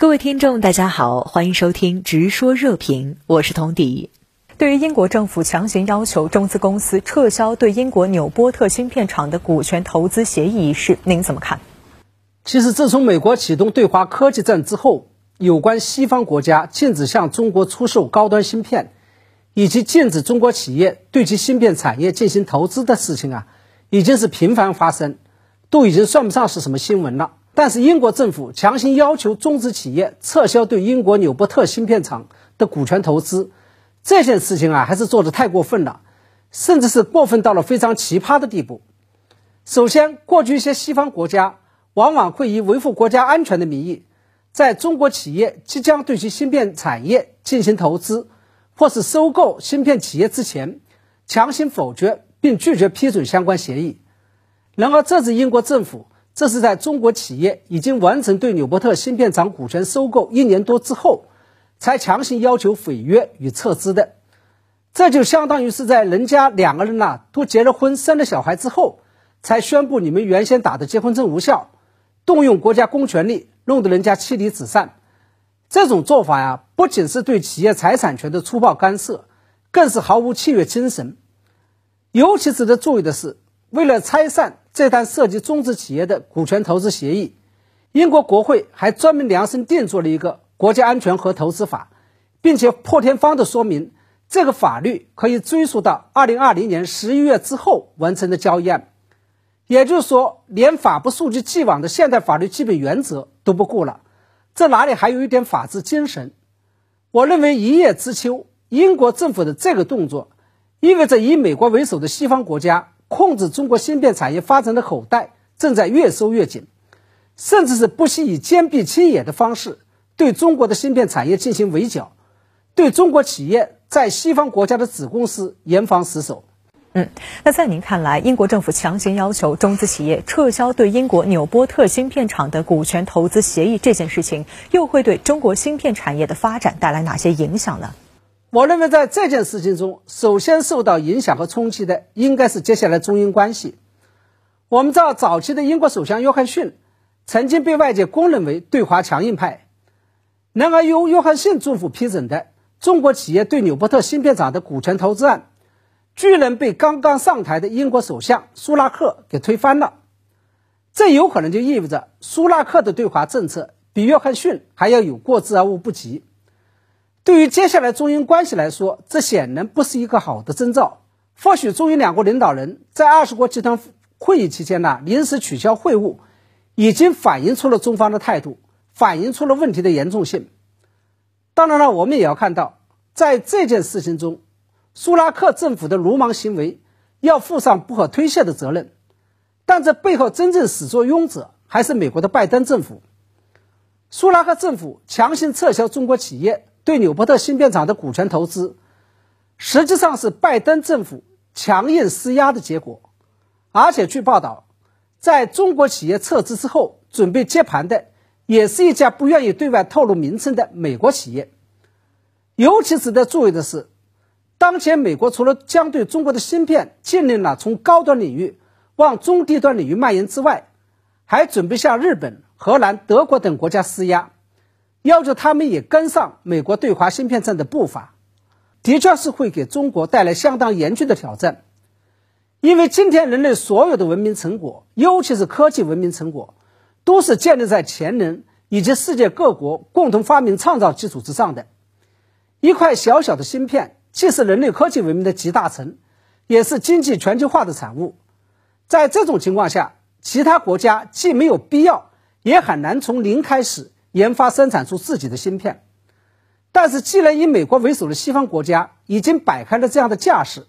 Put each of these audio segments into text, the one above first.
各位听众，大家好，欢迎收听《直说热评》，我是童迪。对于英国政府强行要求中资公司撤销对英国纽波特芯片厂的股权投资协议一事，您怎么看？其实，自从美国启动对华科技战之后，有关西方国家禁止向中国出售高端芯片，以及禁止中国企业对其芯片产业进行投资的事情啊，已经是频繁发生，都已经算不上是什么新闻了。但是英国政府强行要求中资企业撤销对英国纽波特芯片厂的股权投资，这件事情啊，还是做的太过分了，甚至是过分到了非常奇葩的地步。首先，过去一些西方国家往往会以维护国家安全的名义，在中国企业即将对其芯片产业进行投资或是收购芯片企业之前，强行否决并拒绝批准相关协议。然而，这次英国政府。这是在中国企业已经完成对纽波特芯片厂股权收购一年多之后，才强行要求毁约与撤资的。这就相当于是在人家两个人呐都结了婚、生了小孩之后，才宣布你们原先打的结婚证无效，动用国家公权力，弄得人家妻离子散。这种做法呀，不仅是对企业财产权的粗暴干涉，更是毫无契约精神。尤其值得注意的是。为了拆散这单涉及中资企业的股权投资协议，英国国会还专门量身定做了一个《国家安全和投资法》，并且破天荒地说明，这个法律可以追溯到2020年11月之后完成的交易案。也就是说，连法不溯及既往的现代法律基本原则都不顾了，这哪里还有一点法治精神？我认为一叶知秋，英国政府的这个动作，意味着以美国为首的西方国家。控制中国芯片产业发展的口袋正在越收越紧，甚至是不惜以坚壁清野的方式对中国的芯片产业进行围剿，对中国企业在西方国家的子公司严防死守。嗯，那在您看来，英国政府强行要求中资企业撤销对英国纽波特芯片厂的股权投资协议这件事情，又会对中国芯片产业的发展带来哪些影响呢？我认为在这件事情中，首先受到影响和冲击的应该是接下来中英关系。我们知道，早期的英国首相约翰逊曾经被外界公认为对华强硬派。然而，由约翰逊政府批准的中国企业对纽波特芯片厂的股权投资案，居然被刚刚上台的英国首相苏拉克给推翻了。这有可能就意味着苏拉克的对华政策比约翰逊还要有过之而无不及。对于接下来中英关系来说，这显然不是一个好的征兆。或许中英两国领导人在二十国集团会议期间呢临时取消会晤，已经反映出了中方的态度，反映出了问题的严重性。当然了，我们也要看到，在这件事情中，苏拉克政府的鲁莽行为要负上不可推卸的责任。但这背后真正始作俑者还是美国的拜登政府。苏拉克政府强行撤销中国企业。对纽波特芯片厂的股权投资，实际上是拜登政府强硬施压的结果。而且据报道，在中国企业撤资之后，准备接盘的也是一家不愿意对外透露名称的美国企业。尤其值得注意的是，当前美国除了将对中国的芯片禁令了从高端领域往中低端领域蔓延之外，还准备向日本、荷兰、德国等国家施压。要求他们也跟上美国对华芯片战的步伐，的确是会给中国带来相当严峻的挑战。因为今天人类所有的文明成果，尤其是科技文明成果，都是建立在前人以及世界各国共同发明创造基础之上的。一块小小的芯片，既是人类科技文明的集大成，也是经济全球化的产物。在这种情况下，其他国家既没有必要，也很难从零开始。研发生产出自己的芯片，但是既然以美国为首的西方国家已经摆开了这样的架势，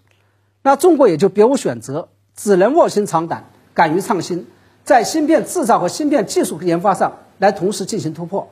那中国也就别无选择，只能卧薪尝胆，敢于创新，在芯片制造和芯片技术研发上来同时进行突破。